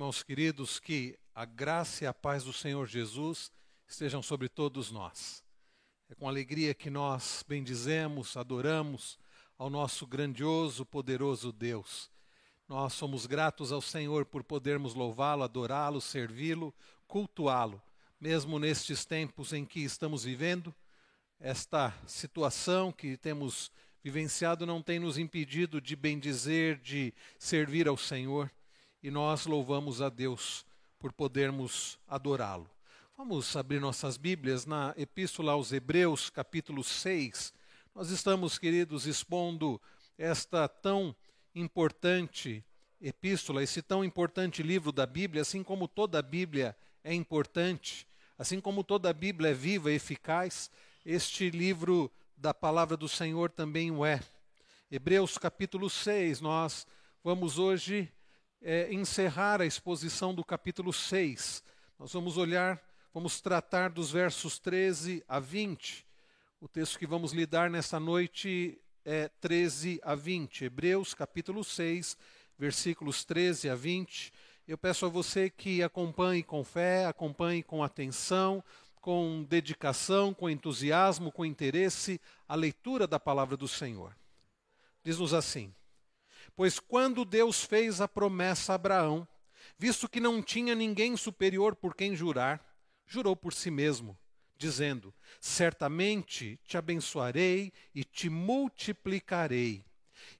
Irmãos queridos, que a graça e a paz do Senhor Jesus estejam sobre todos nós. É com alegria que nós bendizemos, adoramos ao nosso grandioso, poderoso Deus. Nós somos gratos ao Senhor por podermos louvá-lo, adorá-lo, servi-lo, cultuá-lo, mesmo nestes tempos em que estamos vivendo. Esta situação que temos vivenciado não tem nos impedido de bendizer, de servir ao Senhor e nós louvamos a Deus por podermos adorá-lo. Vamos abrir nossas Bíblias na Epístola aos Hebreus, capítulo 6. Nós estamos, queridos, expondo esta tão importante epístola, esse tão importante livro da Bíblia, assim como toda a Bíblia é importante, assim como toda a Bíblia é viva e eficaz, este livro da palavra do Senhor também o é. Hebreus capítulo 6, nós vamos hoje é, encerrar a exposição do capítulo 6. Nós vamos olhar, vamos tratar dos versos 13 a 20. O texto que vamos lidar nesta noite é 13 a 20. Hebreus, capítulo 6, versículos 13 a 20. Eu peço a você que acompanhe com fé, acompanhe com atenção, com dedicação, com entusiasmo, com interesse a leitura da palavra do Senhor. Diz-nos assim: Pois quando Deus fez a promessa a Abraão, visto que não tinha ninguém superior por quem jurar, jurou por si mesmo, dizendo: Certamente te abençoarei e te multiplicarei.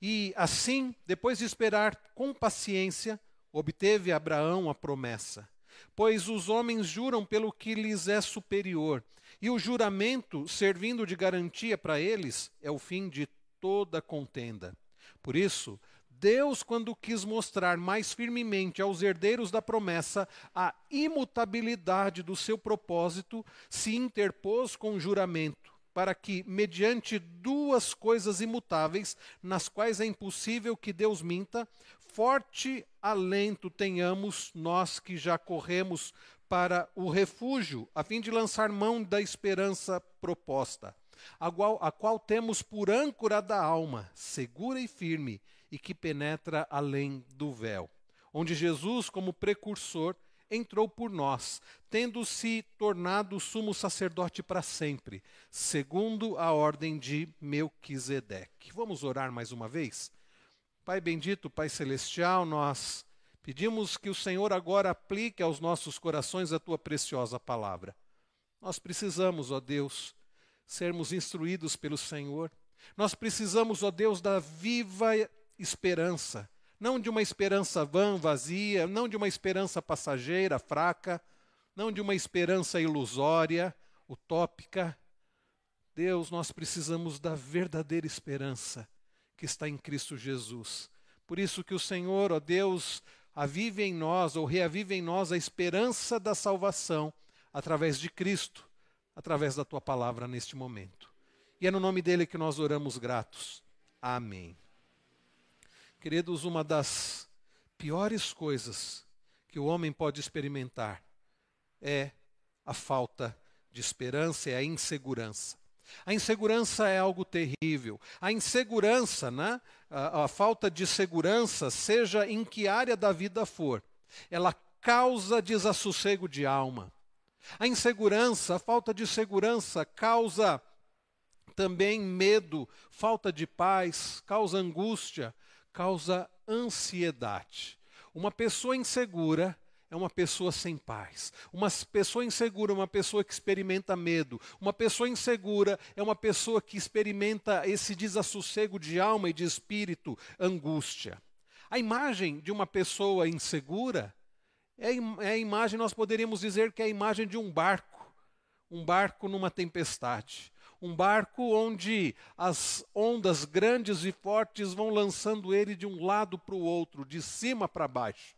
E assim, depois de esperar com paciência, obteve Abraão a promessa. Pois os homens juram pelo que lhes é superior, e o juramento, servindo de garantia para eles, é o fim de toda contenda. Por isso, Deus, quando quis mostrar mais firmemente aos herdeiros da promessa a imutabilidade do seu propósito, se interpôs com juramento, para que, mediante duas coisas imutáveis, nas quais é impossível que Deus minta, forte alento tenhamos nós que já corremos para o refúgio, a fim de lançar mão da esperança proposta, a qual, a qual temos por âncora da alma, segura e firme e que penetra além do véu, onde Jesus, como precursor, entrou por nós, tendo se tornado sumo sacerdote para sempre, segundo a ordem de Melquisedeque. Vamos orar mais uma vez? Pai bendito, Pai celestial, nós pedimos que o Senhor agora aplique aos nossos corações a tua preciosa palavra. Nós precisamos, ó Deus, sermos instruídos pelo Senhor. Nós precisamos, ó Deus, da viva esperança. Não de uma esperança vã, vazia, não de uma esperança passageira, fraca, não de uma esperança ilusória, utópica. Deus, nós precisamos da verdadeira esperança que está em Cristo Jesus. Por isso que o Senhor, ó Deus, avive em nós ou reavive em nós a esperança da salvação através de Cristo, através da tua palavra neste momento. E é no nome dele que nós oramos gratos. Amém. Queridos, uma das piores coisas que o homem pode experimentar é a falta de esperança, é a insegurança. A insegurança é algo terrível. A insegurança, né? a, a falta de segurança, seja em que área da vida for, ela causa desassossego de alma. A insegurança, a falta de segurança, causa também medo, falta de paz, causa angústia, causa ansiedade. Uma pessoa insegura é uma pessoa sem paz. Uma pessoa insegura é uma pessoa que experimenta medo. Uma pessoa insegura é uma pessoa que experimenta esse desassossego de alma e de espírito, angústia. A imagem de uma pessoa insegura é, é a imagem, nós poderíamos dizer que é a imagem de um barco. Um barco numa tempestade um barco onde as ondas grandes e fortes vão lançando ele de um lado para o outro, de cima para baixo.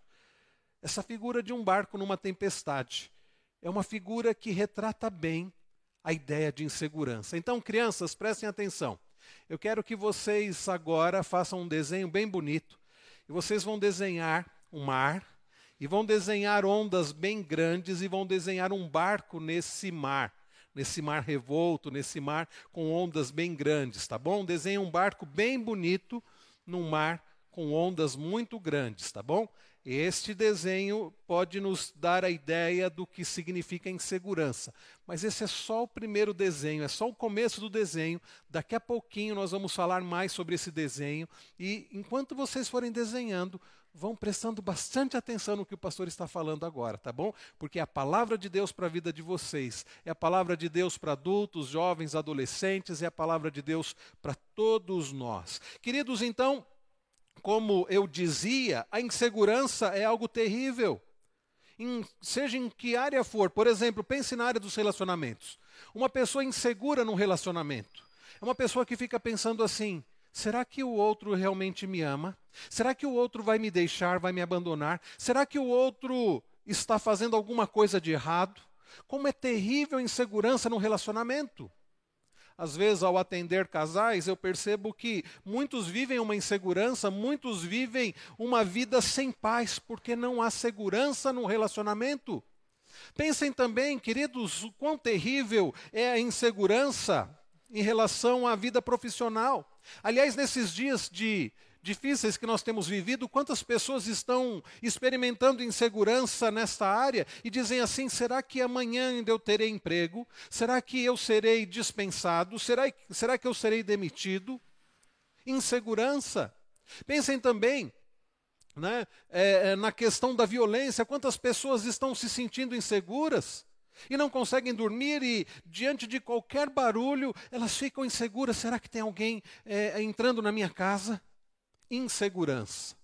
Essa figura de um barco numa tempestade é uma figura que retrata bem a ideia de insegurança. Então, crianças, prestem atenção. Eu quero que vocês agora façam um desenho bem bonito. E vocês vão desenhar um mar, e vão desenhar ondas bem grandes, e vão desenhar um barco nesse mar nesse mar revolto, nesse mar com ondas bem grandes, tá bom? Desenha um barco bem bonito num mar com ondas muito grandes, tá bom? este desenho pode nos dar a ideia do que significa insegurança. Mas esse é só o primeiro desenho, é só o começo do desenho. Daqui a pouquinho nós vamos falar mais sobre esse desenho. E enquanto vocês forem desenhando, vão prestando bastante atenção no que o pastor está falando agora, tá bom? Porque é a palavra de Deus para a vida de vocês, é a palavra de Deus para adultos, jovens, adolescentes, é a palavra de Deus para todos nós. Queridos, então, como eu dizia, a insegurança é algo terrível. Em, seja em que área for, por exemplo, pense na área dos relacionamentos. Uma pessoa insegura num relacionamento é uma pessoa que fica pensando assim: será que o outro realmente me ama? Será que o outro vai me deixar, vai me abandonar? Será que o outro está fazendo alguma coisa de errado? Como é terrível a insegurança no relacionamento. Às vezes, ao atender casais, eu percebo que muitos vivem uma insegurança, muitos vivem uma vida sem paz, porque não há segurança no relacionamento. Pensem também, queridos, o quão terrível é a insegurança em relação à vida profissional. Aliás, nesses dias de difíceis que nós temos vivido, quantas pessoas estão experimentando insegurança nesta área e dizem assim: será que amanhã ainda eu terei emprego? Será que eu serei dispensado? Será, será que eu serei demitido? Insegurança. Pensem também né, é, na questão da violência, quantas pessoas estão se sentindo inseguras? E não conseguem dormir e diante de qualquer barulho elas ficam inseguras. Será que tem alguém é, entrando na minha casa? insegurança.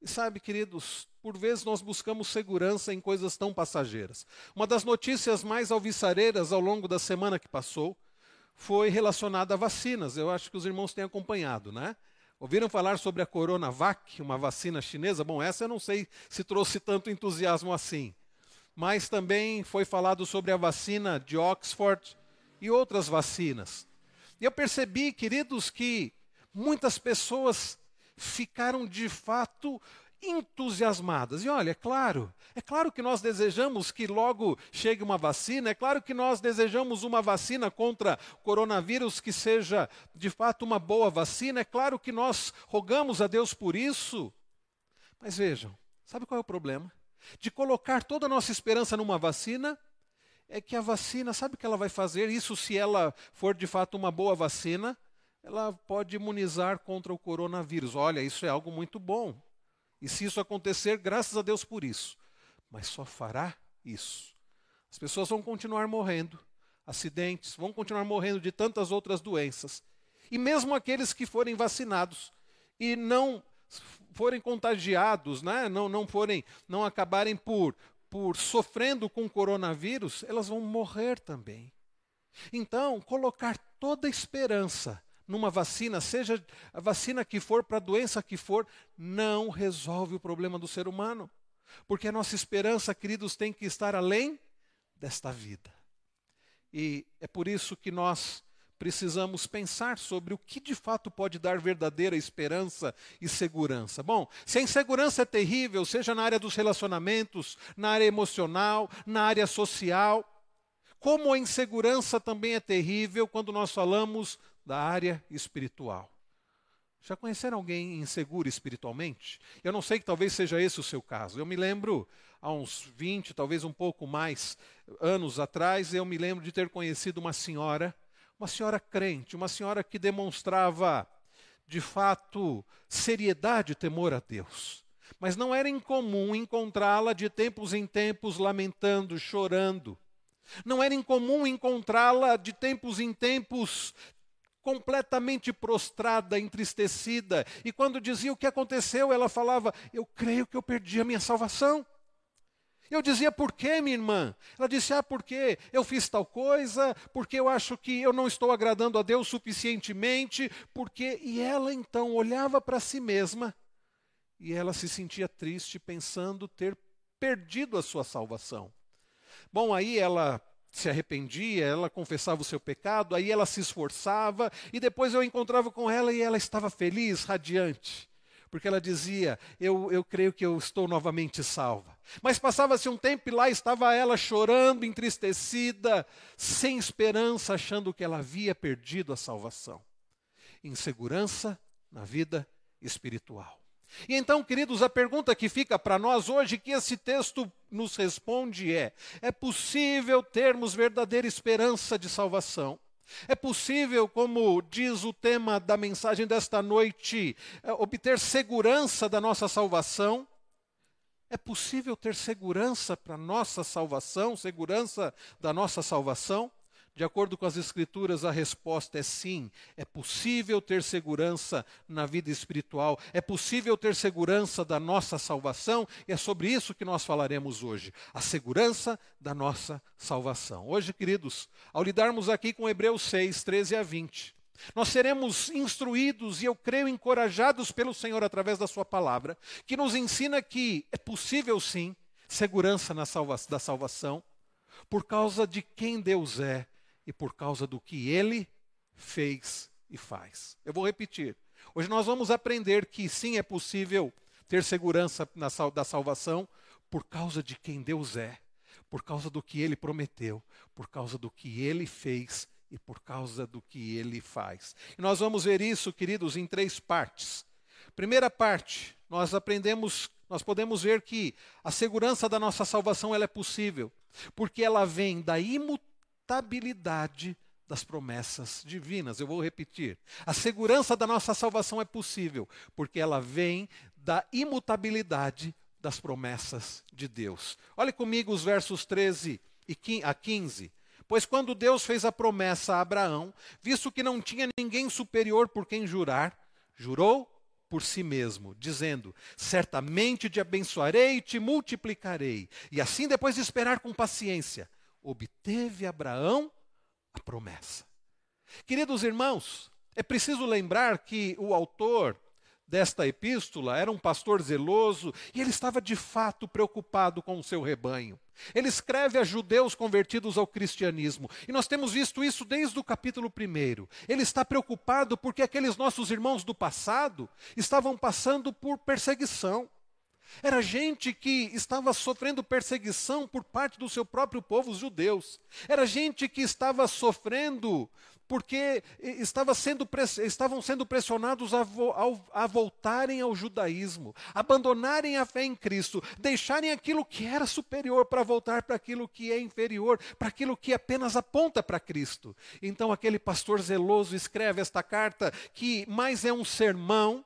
E sabe, queridos, por vezes nós buscamos segurança em coisas tão passageiras. Uma das notícias mais alvissareiras ao longo da semana que passou foi relacionada a vacinas. Eu acho que os irmãos têm acompanhado, né? Ouviram falar sobre a Coronavac, uma vacina chinesa? Bom, essa eu não sei se trouxe tanto entusiasmo assim. Mas também foi falado sobre a vacina de Oxford e outras vacinas. E eu percebi, queridos, que muitas pessoas ficaram de fato entusiasmadas. E olha, é claro, é claro que nós desejamos que logo chegue uma vacina, é claro que nós desejamos uma vacina contra coronavírus que seja de fato uma boa vacina, é claro que nós rogamos a Deus por isso. Mas vejam, sabe qual é o problema? De colocar toda a nossa esperança numa vacina, é que a vacina, sabe o que ela vai fazer? Isso se ela for de fato uma boa vacina, ela pode imunizar contra o coronavírus. Olha, isso é algo muito bom. E se isso acontecer, graças a Deus por isso. Mas só fará isso. As pessoas vão continuar morrendo, acidentes, vão continuar morrendo de tantas outras doenças. E mesmo aqueles que forem vacinados e não forem contagiados, né? não, não forem, não acabarem por, por sofrendo com coronavírus, elas vão morrer também. Então, colocar toda a esperança numa vacina, seja a vacina que for, para a doença que for, não resolve o problema do ser humano. Porque a nossa esperança, queridos, tem que estar além desta vida. E é por isso que nós precisamos pensar sobre o que de fato pode dar verdadeira esperança e segurança. Bom, se a insegurança é terrível, seja na área dos relacionamentos, na área emocional, na área social, como a insegurança também é terrível quando nós falamos da área espiritual. Já conheceram alguém inseguro espiritualmente? Eu não sei que talvez seja esse o seu caso. Eu me lembro, há uns 20, talvez um pouco mais anos atrás, eu me lembro de ter conhecido uma senhora, uma senhora crente, uma senhora que demonstrava, de fato, seriedade e temor a Deus. Mas não era incomum encontrá-la de tempos em tempos lamentando, chorando. Não era incomum encontrá-la de tempos em tempos completamente prostrada, entristecida. E quando dizia o que aconteceu, ela falava: Eu creio que eu perdi a minha salvação. Eu dizia, por quê, minha irmã? Ela disse, ah, porque eu fiz tal coisa, porque eu acho que eu não estou agradando a Deus suficientemente, porque. E ela então olhava para si mesma e ela se sentia triste, pensando ter perdido a sua salvação. Bom, aí ela se arrependia, ela confessava o seu pecado, aí ela se esforçava, e depois eu encontrava com ela e ela estava feliz, radiante, porque ela dizia: Eu, eu creio que eu estou novamente salva. Mas passava-se um tempo e lá estava ela chorando, entristecida, sem esperança, achando que ela havia perdido a salvação. Insegurança na vida espiritual. E então, queridos, a pergunta que fica para nós hoje, que esse texto nos responde é: é possível termos verdadeira esperança de salvação? É possível, como diz o tema da mensagem desta noite, é, obter segurança da nossa salvação? É possível ter segurança para nossa salvação, segurança da nossa salvação? De acordo com as Escrituras, a resposta é sim. É possível ter segurança na vida espiritual, é possível ter segurança da nossa salvação, e é sobre isso que nós falaremos hoje: a segurança da nossa salvação. Hoje, queridos, ao lidarmos aqui com Hebreus 6, 13 a 20, nós seremos instruídos e eu creio encorajados pelo Senhor através da Sua palavra, que nos ensina que é possível sim segurança na salva da salvação, por causa de quem Deus é e por causa do que ele fez e faz. Eu vou repetir. Hoje nós vamos aprender que sim é possível ter segurança na sal da salvação por causa de quem Deus é, por causa do que ele prometeu, por causa do que ele fez e por causa do que ele faz. E nós vamos ver isso, queridos, em três partes. Primeira parte, nós aprendemos, nós podemos ver que a segurança da nossa salvação ela é possível, porque ela vem da imutabilidade das promessas divinas. Eu vou repetir. A segurança da nossa salvação é possível, porque ela vem da imutabilidade das promessas de Deus. Olhe comigo os versos 13 a 15. Pois quando Deus fez a promessa a Abraão, visto que não tinha ninguém superior por quem jurar, jurou por si mesmo, dizendo: Certamente te abençoarei e te multiplicarei. E assim, depois de esperar com paciência, obteve Abraão a promessa. Queridos irmãos, é preciso lembrar que o autor desta epístola era um pastor zeloso e ele estava de fato preocupado com o seu rebanho. Ele escreve a judeus convertidos ao cristianismo, e nós temos visto isso desde o capítulo 1. Ele está preocupado porque aqueles nossos irmãos do passado estavam passando por perseguição. Era gente que estava sofrendo perseguição por parte do seu próprio povo, os judeus. Era gente que estava sofrendo porque estava sendo, estavam sendo pressionados a, a, a voltarem ao judaísmo, abandonarem a fé em Cristo, deixarem aquilo que era superior para voltar para aquilo que é inferior, para aquilo que apenas aponta para Cristo. Então aquele pastor zeloso escreve esta carta que mais é um sermão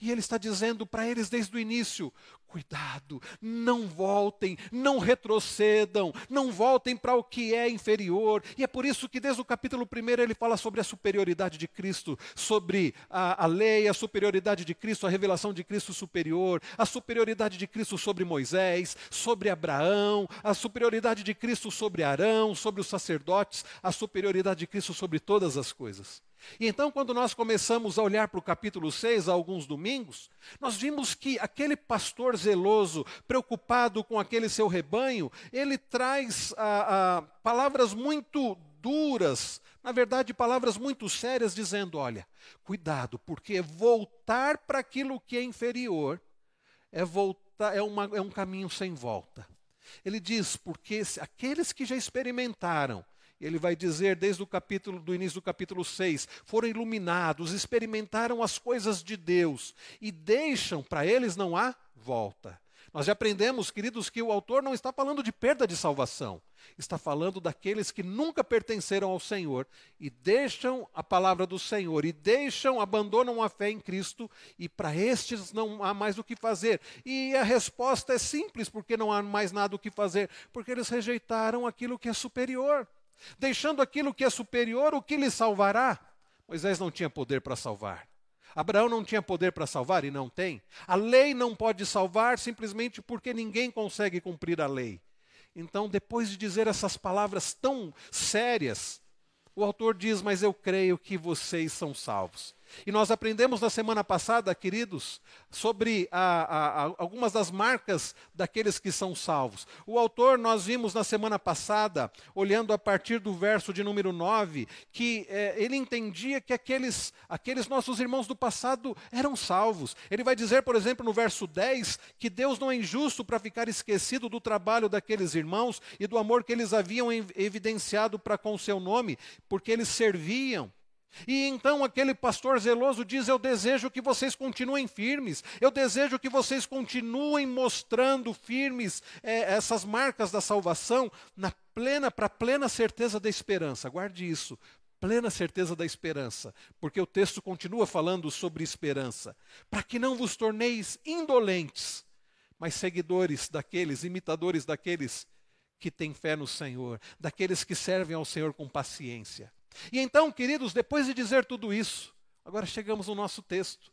e ele está dizendo para eles desde o início: cuidado, não voltem, não retrocedam, não voltem para o que é inferior. E é por isso que desde o capítulo 1 ele fala sobre a superioridade de Cristo, sobre a, a lei, a superioridade de Cristo, a revelação de Cristo superior, a superioridade de Cristo sobre Moisés, sobre Abraão, a superioridade de Cristo sobre Arão, sobre os sacerdotes, a superioridade de Cristo sobre todas as coisas. E então, quando nós começamos a olhar para o capítulo 6, há alguns domingos, nós vimos que aquele pastor zeloso, preocupado com aquele seu rebanho, ele traz ah, ah, palavras muito duras, na verdade, palavras muito sérias, dizendo: olha, cuidado, porque voltar para aquilo que é inferior é, voltar, é, uma, é um caminho sem volta. Ele diz, porque aqueles que já experimentaram ele vai dizer desde o capítulo do início do capítulo 6, foram iluminados, experimentaram as coisas de Deus e deixam, para eles não há volta. Nós já aprendemos, queridos, que o autor não está falando de perda de salvação, está falando daqueles que nunca pertenceram ao Senhor e deixam a palavra do Senhor e deixam, abandonam a fé em Cristo e para estes não há mais o que fazer. E a resposta é simples, porque não há mais nada o que fazer, porque eles rejeitaram aquilo que é superior. Deixando aquilo que é superior, o que lhe salvará? Moisés não tinha poder para salvar. Abraão não tinha poder para salvar e não tem. A lei não pode salvar simplesmente porque ninguém consegue cumprir a lei. Então, depois de dizer essas palavras tão sérias, o autor diz: Mas eu creio que vocês são salvos. E nós aprendemos na semana passada, queridos, sobre a, a, a, algumas das marcas daqueles que são salvos. O autor, nós vimos na semana passada, olhando a partir do verso de número 9, que é, ele entendia que aqueles, aqueles nossos irmãos do passado eram salvos. Ele vai dizer, por exemplo, no verso 10, que Deus não é injusto para ficar esquecido do trabalho daqueles irmãos e do amor que eles haviam evidenciado para com o seu nome, porque eles serviam E então aquele pastor zeloso diz: Eu desejo que vocês continuem firmes, eu desejo que vocês continuem mostrando firmes é, essas marcas da salvação na plena, para plena certeza da esperança. Guarde isso, plena certeza da esperança, porque o texto continua falando sobre esperança, para que não vos torneis indolentes, mas seguidores daqueles, imitadores daqueles que têm fé no Senhor, daqueles que servem ao Senhor com paciência. E então, queridos, depois de dizer tudo isso, agora chegamos no nosso texto.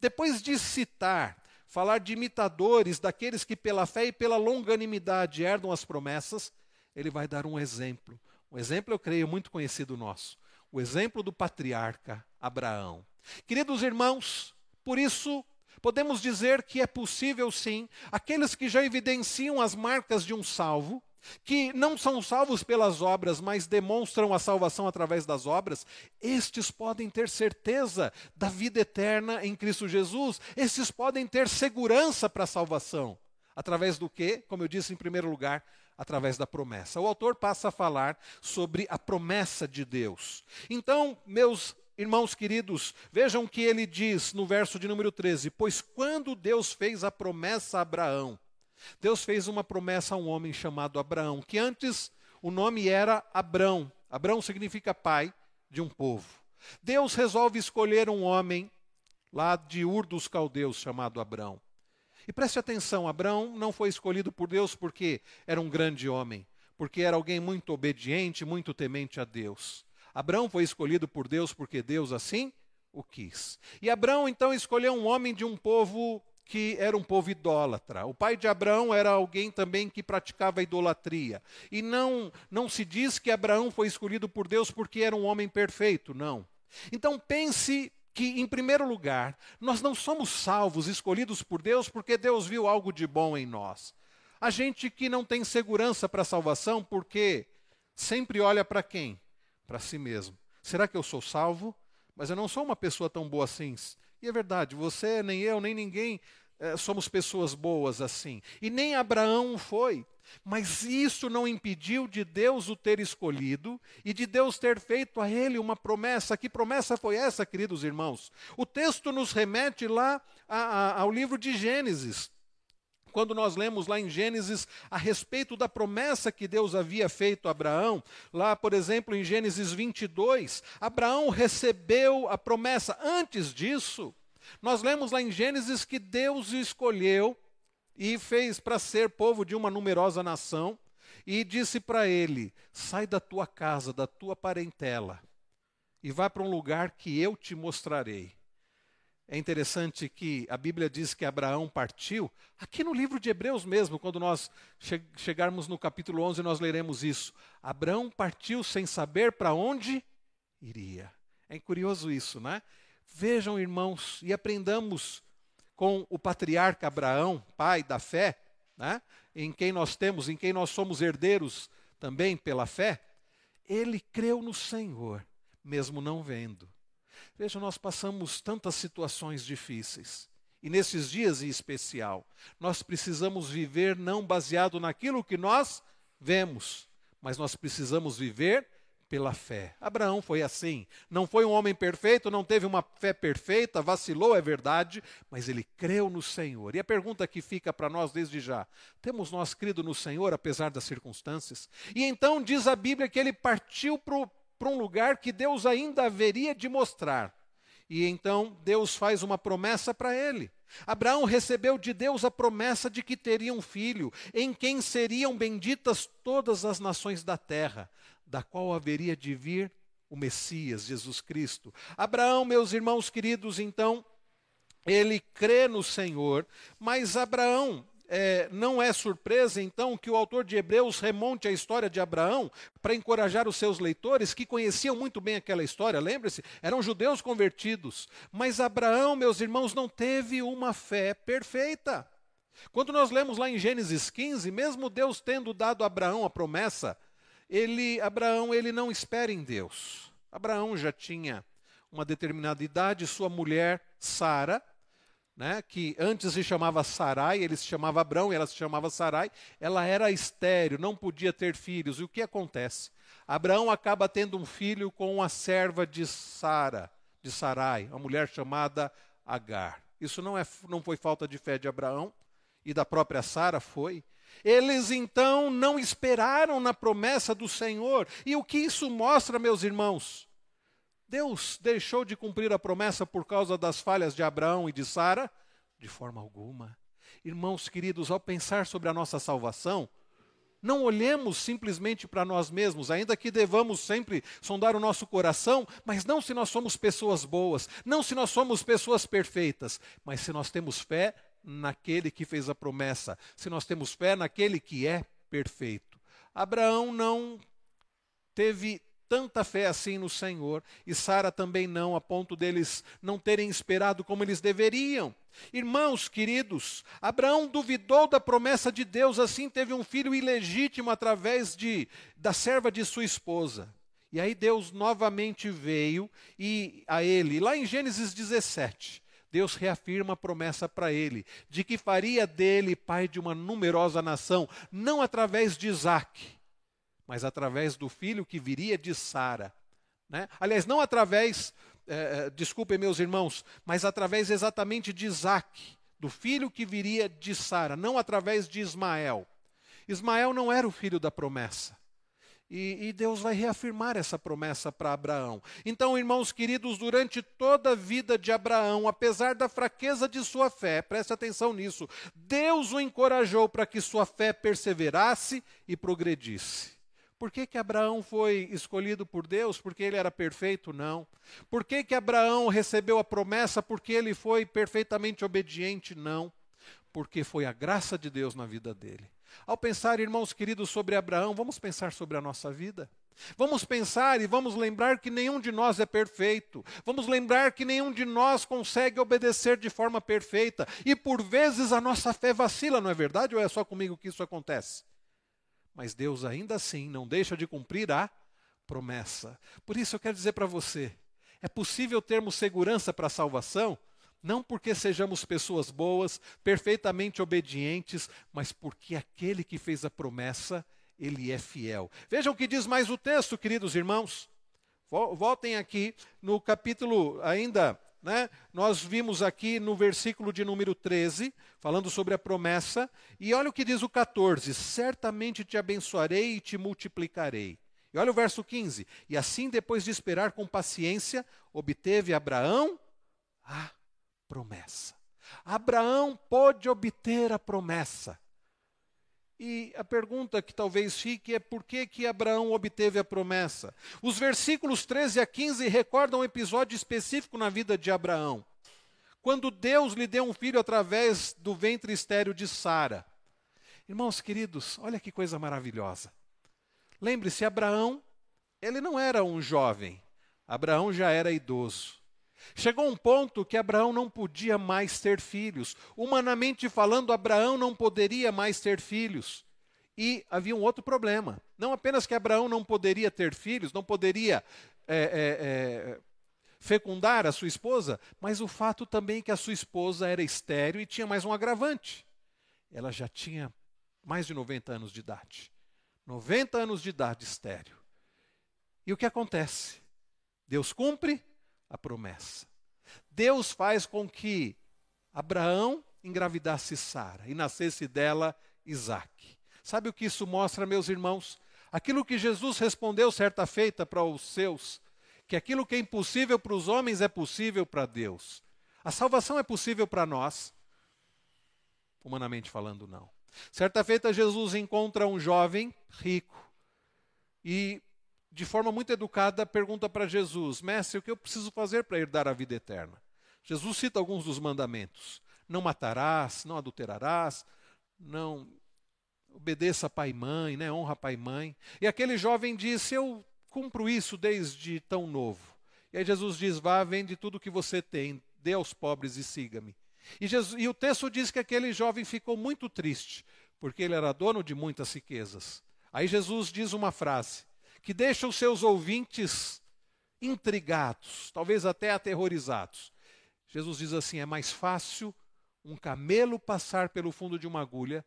Depois de citar, falar de imitadores, daqueles que pela fé e pela longanimidade herdam as promessas, ele vai dar um exemplo. Um exemplo, eu creio, muito conhecido nosso. O exemplo do patriarca Abraão. Queridos irmãos, por isso podemos dizer que é possível sim, aqueles que já evidenciam as marcas de um salvo, que não são salvos pelas obras, mas demonstram a salvação através das obras, estes podem ter certeza da vida eterna em Cristo Jesus, estes podem ter segurança para a salvação. Através do que? Como eu disse em primeiro lugar, através da promessa. O autor passa a falar sobre a promessa de Deus. Então, meus irmãos queridos, vejam que ele diz no verso de número 13: Pois quando Deus fez a promessa a Abraão, Deus fez uma promessa a um homem chamado Abraão, que antes o nome era Abrão. Abrão significa pai de um povo. Deus resolve escolher um homem lá de Ur dos Caldeus chamado Abrão. E preste atenção, Abrão não foi escolhido por Deus porque era um grande homem, porque era alguém muito obediente, muito temente a Deus. Abrão foi escolhido por Deus porque Deus assim o quis. E Abrão então escolheu um homem de um povo que era um povo idólatra. O pai de Abraão era alguém também que praticava idolatria. E não, não se diz que Abraão foi escolhido por Deus porque era um homem perfeito, não. Então pense que, em primeiro lugar, nós não somos salvos, escolhidos por Deus, porque Deus viu algo de bom em nós. A gente que não tem segurança para a salvação, porque sempre olha para quem? Para si mesmo. Será que eu sou salvo? Mas eu não sou uma pessoa tão boa assim. E é verdade, você, nem eu, nem ninguém somos pessoas boas assim. E nem Abraão foi. Mas isso não impediu de Deus o ter escolhido e de Deus ter feito a ele uma promessa. Que promessa foi essa, queridos irmãos? O texto nos remete lá a, a, ao livro de Gênesis. Quando nós lemos lá em Gênesis a respeito da promessa que Deus havia feito a Abraão, lá, por exemplo, em Gênesis 22, Abraão recebeu a promessa. Antes disso, nós lemos lá em Gênesis que Deus escolheu e fez para ser povo de uma numerosa nação e disse para ele: Sai da tua casa, da tua parentela e vá para um lugar que eu te mostrarei. É interessante que a Bíblia diz que Abraão partiu. Aqui no livro de Hebreus mesmo, quando nós che chegarmos no capítulo 11, nós leremos isso. Abraão partiu sem saber para onde iria. É curioso isso, né? Vejam, irmãos, e aprendamos com o patriarca Abraão, pai da fé, né? em quem nós temos, em quem nós somos herdeiros também pela fé. Ele creu no Senhor, mesmo não vendo. Veja, nós passamos tantas situações difíceis. E nesses dias em especial, nós precisamos viver não baseado naquilo que nós vemos, mas nós precisamos viver pela fé. Abraão foi assim. Não foi um homem perfeito, não teve uma fé perfeita, vacilou, é verdade, mas ele creu no Senhor. E a pergunta que fica para nós desde já: temos nós crido no Senhor apesar das circunstâncias? E então diz a Bíblia que ele partiu para um lugar que Deus ainda haveria de mostrar. E então Deus faz uma promessa para ele. Abraão recebeu de Deus a promessa de que teria um filho, em quem seriam benditas todas as nações da terra da qual haveria de vir o Messias, Jesus Cristo. Abraão, meus irmãos queridos, então, ele crê no Senhor, mas Abraão, é, não é surpresa, então, que o autor de Hebreus remonte a história de Abraão para encorajar os seus leitores que conheciam muito bem aquela história. Lembre-se, eram judeus convertidos. Mas Abraão, meus irmãos, não teve uma fé perfeita. Quando nós lemos lá em Gênesis 15, mesmo Deus tendo dado a Abraão a promessa ele, Abraão, ele não espera em Deus. Abraão já tinha uma determinada idade, sua mulher Sara, né, que antes se chamava Sarai, ele se chamava Abraão e ela se chamava Sarai, ela era estéreo, não podia ter filhos. E o que acontece? Abraão acaba tendo um filho com uma serva de Sara, de Sarai, uma mulher chamada Agar. Isso não, é, não foi falta de fé de Abraão e da própria Sara foi. Eles então não esperaram na promessa do Senhor. E o que isso mostra, meus irmãos? Deus deixou de cumprir a promessa por causa das falhas de Abraão e de Sara? De forma alguma. Irmãos queridos, ao pensar sobre a nossa salvação, não olhemos simplesmente para nós mesmos, ainda que devamos sempre sondar o nosso coração, mas não se nós somos pessoas boas, não se nós somos pessoas perfeitas, mas se nós temos fé naquele que fez a promessa, se nós temos fé naquele que é perfeito. Abraão não teve tanta fé assim no Senhor, e Sara também não, a ponto deles não terem esperado como eles deveriam. Irmãos queridos, Abraão duvidou da promessa de Deus, assim teve um filho ilegítimo através de da serva de sua esposa. E aí Deus novamente veio e a ele, lá em Gênesis 17, Deus reafirma a promessa para ele, de que faria dele pai de uma numerosa nação, não através de Isaac, mas através do filho que viria de Sara. Né? Aliás, não através, é, desculpem meus irmãos, mas através exatamente de Isaac, do filho que viria de Sara, não através de Ismael. Ismael não era o filho da promessa. E, e, Deus vai reafirmar essa promessa para Abraão. Então, irmãos queridos, durante toda a vida de Abraão, apesar da fraqueza de sua fé, preste atenção nisso, Deus o encorajou para que sua fé perseverasse e progredisse. Por que, que Abraão foi escolhido por Deus? Porque ele era perfeito? Não. Por que, que Abraão recebeu a promessa? Porque ele foi perfeitamente obediente? Não. Porque foi a graça de Deus na vida dele. Ao pensar, irmãos queridos, sobre Abraão, vamos pensar sobre a nossa vida. Vamos pensar e vamos lembrar que nenhum de nós é perfeito. Vamos lembrar que nenhum de nós consegue obedecer de forma perfeita. E por vezes a nossa fé vacila, não é verdade? Ou é só comigo que isso acontece? Mas Deus ainda assim não deixa de cumprir a promessa. Por isso eu quero dizer para você: é possível termos segurança para a salvação, não porque sejamos pessoas boas, perfeitamente obedientes, mas porque aquele que fez a promessa, ele é fiel. Vejam o que diz mais o texto, queridos irmãos. Voltem aqui no capítulo ainda né? Nós vimos aqui no versículo de número 13, falando sobre a promessa, e olha o que diz o 14: Certamente te abençoarei e te multiplicarei. E olha o verso 15: E assim, depois de esperar com paciência, obteve Abraão a promessa. Abraão pôde obter a promessa. E a pergunta que talvez fique é por que, que Abraão obteve a promessa? Os versículos 13 a 15 recordam um episódio específico na vida de Abraão. Quando Deus lhe deu um filho através do ventre estéreo de Sara. Irmãos queridos, olha que coisa maravilhosa. Lembre-se, Abraão, ele não era um jovem. Abraão já era idoso. Chegou um ponto que Abraão não podia mais ter filhos. Humanamente falando, Abraão não poderia mais ter filhos. E havia um outro problema. Não apenas que Abraão não poderia ter filhos, não poderia é, é, é, fecundar a sua esposa, mas o fato também que a sua esposa era estéreo e tinha mais um agravante. Ela já tinha mais de 90 anos de idade. 90 anos de idade estéreo. E o que acontece? Deus cumpre a promessa. Deus faz com que Abraão engravidasse Sara e nascesse dela Isaac. Sabe o que isso mostra, meus irmãos? Aquilo que Jesus respondeu certa feita para os seus, que aquilo que é impossível para os homens é possível para Deus. A salvação é possível para nós, humanamente falando, não. Certa feita, Jesus encontra um jovem rico e de forma muito educada, pergunta para Jesus: Mestre, o que eu preciso fazer para herdar a vida eterna? Jesus cita alguns dos mandamentos: Não matarás, não adulterarás, não obedeça pai e mãe, né? honra pai e mãe. E aquele jovem disse: Eu cumpro isso desde tão novo. E aí Jesus diz: Vá, vende tudo o que você tem, dê aos pobres e siga-me. E, e o texto diz que aquele jovem ficou muito triste, porque ele era dono de muitas riquezas. Aí Jesus diz uma frase: que deixa os seus ouvintes intrigados, talvez até aterrorizados. Jesus diz assim: é mais fácil um camelo passar pelo fundo de uma agulha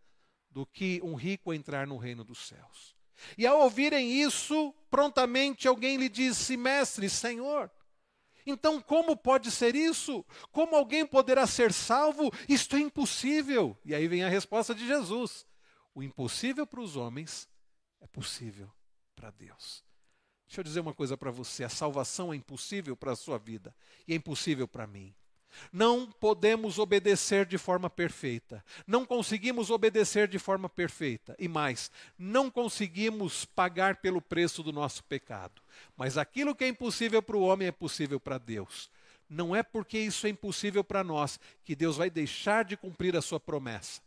do que um rico entrar no reino dos céus. E ao ouvirem isso, prontamente alguém lhe disse: Mestre, Senhor, então como pode ser isso? Como alguém poderá ser salvo? Isto é impossível. E aí vem a resposta de Jesus: O impossível para os homens é possível para Deus. Deixa eu dizer uma coisa para você: a salvação é impossível para a sua vida e é impossível para mim. Não podemos obedecer de forma perfeita. Não conseguimos obedecer de forma perfeita. E mais, não conseguimos pagar pelo preço do nosso pecado. Mas aquilo que é impossível para o homem é possível para Deus. Não é porque isso é impossível para nós que Deus vai deixar de cumprir a sua promessa.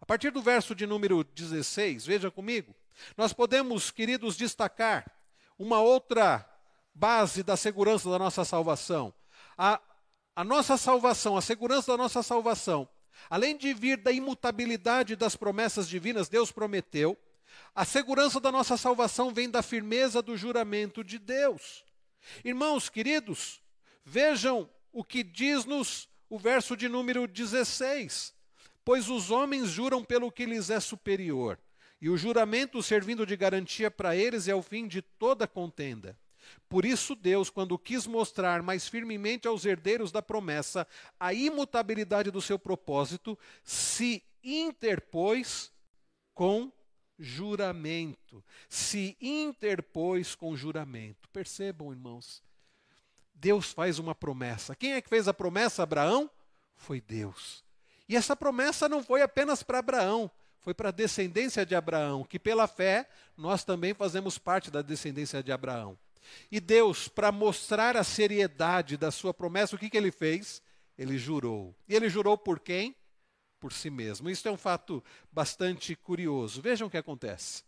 A partir do verso de número 16, veja comigo, nós podemos, queridos, destacar uma outra base da segurança da nossa salvação. A a nossa salvação, a segurança da nossa salvação, além de vir da imutabilidade das promessas divinas, Deus prometeu, a segurança da nossa salvação vem da firmeza do juramento de Deus. Irmãos queridos, vejam o que diz-nos o verso de número 16: Pois os homens juram pelo que lhes é superior, e o juramento servindo de garantia para eles é o fim de toda contenda. Por isso, Deus, quando quis mostrar mais firmemente aos herdeiros da promessa a imutabilidade do seu propósito, se interpôs com juramento. Se interpôs com juramento. Percebam, irmãos. Deus faz uma promessa. Quem é que fez a promessa, Abraão? Foi Deus. E essa promessa não foi apenas para Abraão, foi para a descendência de Abraão, que pela fé nós também fazemos parte da descendência de Abraão. E Deus, para mostrar a seriedade da sua promessa, o que, que ele fez? Ele jurou. E ele jurou por quem? Por si mesmo. Isso é um fato bastante curioso. Vejam o que acontece.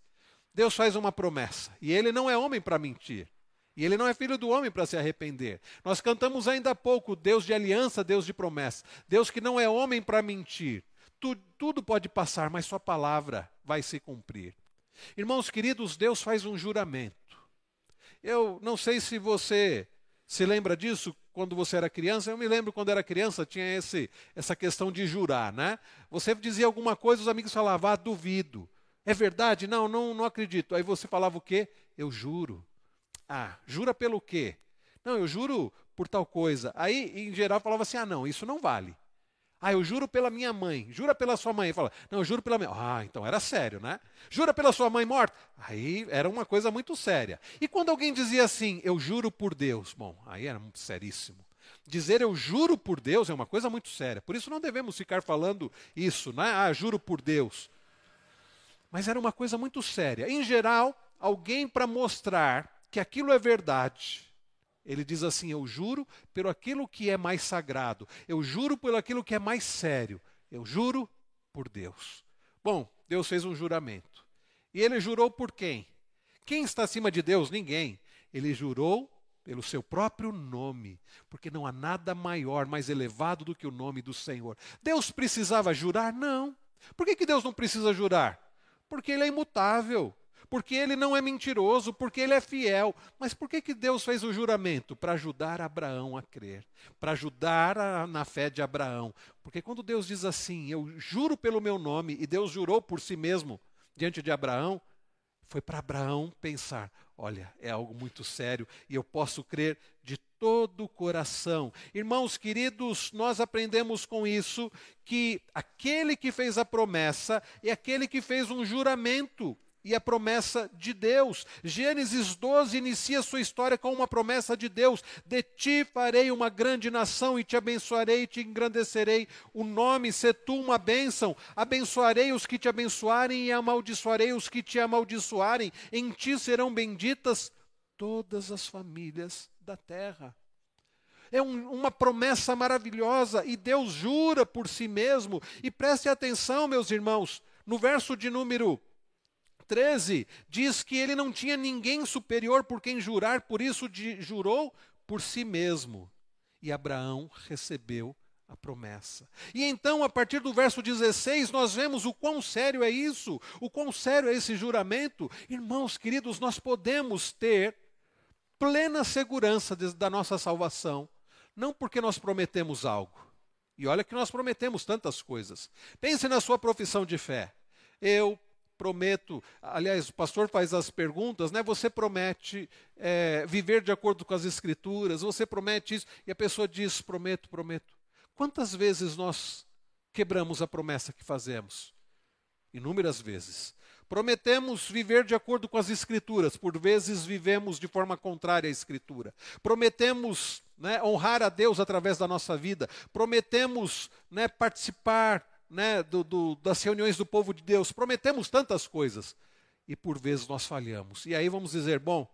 Deus faz uma promessa, e ele não é homem para mentir. E ele não é filho do homem para se arrepender. Nós cantamos ainda há pouco Deus de aliança, Deus de promessa. Deus que não é homem para mentir. Tu, tudo pode passar, mas sua palavra vai se cumprir. Irmãos queridos, Deus faz um juramento. Eu não sei se você se lembra disso quando você era criança. Eu me lembro quando era criança, tinha esse, essa questão de jurar, né? Você dizia alguma coisa, os amigos falavam, ah, duvido. É verdade? Não, não, não acredito. Aí você falava o quê? Eu juro. Ah, jura pelo quê? Não, eu juro por tal coisa. Aí, em geral, falava assim: ah, não, isso não vale. Ah, eu juro pela minha mãe. Jura pela sua mãe. Fala, não, eu juro pela minha. Ah, então era sério, né? Jura pela sua mãe morta. Aí era uma coisa muito séria. E quando alguém dizia assim, eu juro por Deus, bom, aí era seríssimo. Dizer eu juro por Deus é uma coisa muito séria. Por isso não devemos ficar falando isso, né? Ah, juro por Deus. Mas era uma coisa muito séria. Em geral, alguém para mostrar que aquilo é verdade, ele diz assim: Eu juro pelo aquilo que é mais sagrado, eu juro pelo aquilo que é mais sério, eu juro por Deus. Bom, Deus fez um juramento. E ele jurou por quem? Quem está acima de Deus? Ninguém. Ele jurou pelo seu próprio nome, porque não há nada maior, mais elevado do que o nome do Senhor. Deus precisava jurar? Não. Por que, que Deus não precisa jurar? Porque ele é imutável porque ele não é mentiroso, porque ele é fiel. Mas por que, que Deus fez o juramento? Para ajudar Abraão a crer, para ajudar a, na fé de Abraão. Porque quando Deus diz assim, eu juro pelo meu nome, e Deus jurou por si mesmo diante de Abraão, foi para Abraão pensar: olha, é algo muito sério e eu posso crer de todo o coração. Irmãos queridos, nós aprendemos com isso que aquele que fez a promessa é aquele que fez um juramento e a promessa de Deus. Gênesis 12 inicia sua história com uma promessa de Deus: De ti farei uma grande nação e te abençoarei e te engrandecerei. O nome, se tu uma bênção, abençoarei os que te abençoarem e amaldiçoarei os que te amaldiçoarem. Em ti serão benditas todas as famílias da terra. É um, uma promessa maravilhosa e Deus jura por si mesmo. E preste atenção, meus irmãos, no verso de número 13 diz que ele não tinha ninguém superior por quem jurar, por isso de, jurou por si mesmo. E Abraão recebeu a promessa. E então, a partir do verso 16, nós vemos o quão sério é isso, o quão sério é esse juramento. Irmãos queridos, nós podemos ter plena segurança de, da nossa salvação, não porque nós prometemos algo. E olha que nós prometemos tantas coisas. Pense na sua profissão de fé. Eu prometo. Aliás, o pastor faz as perguntas, né? Você promete é, viver de acordo com as Escrituras, você promete isso, e a pessoa diz: prometo, prometo. Quantas vezes nós quebramos a promessa que fazemos? Inúmeras vezes. Prometemos viver de acordo com as Escrituras, por vezes vivemos de forma contrária à Escritura. Prometemos né, honrar a Deus através da nossa vida. Prometemos né, participar né, do, do, das reuniões do povo de Deus. Prometemos tantas coisas e por vezes nós falhamos. E aí vamos dizer: bom,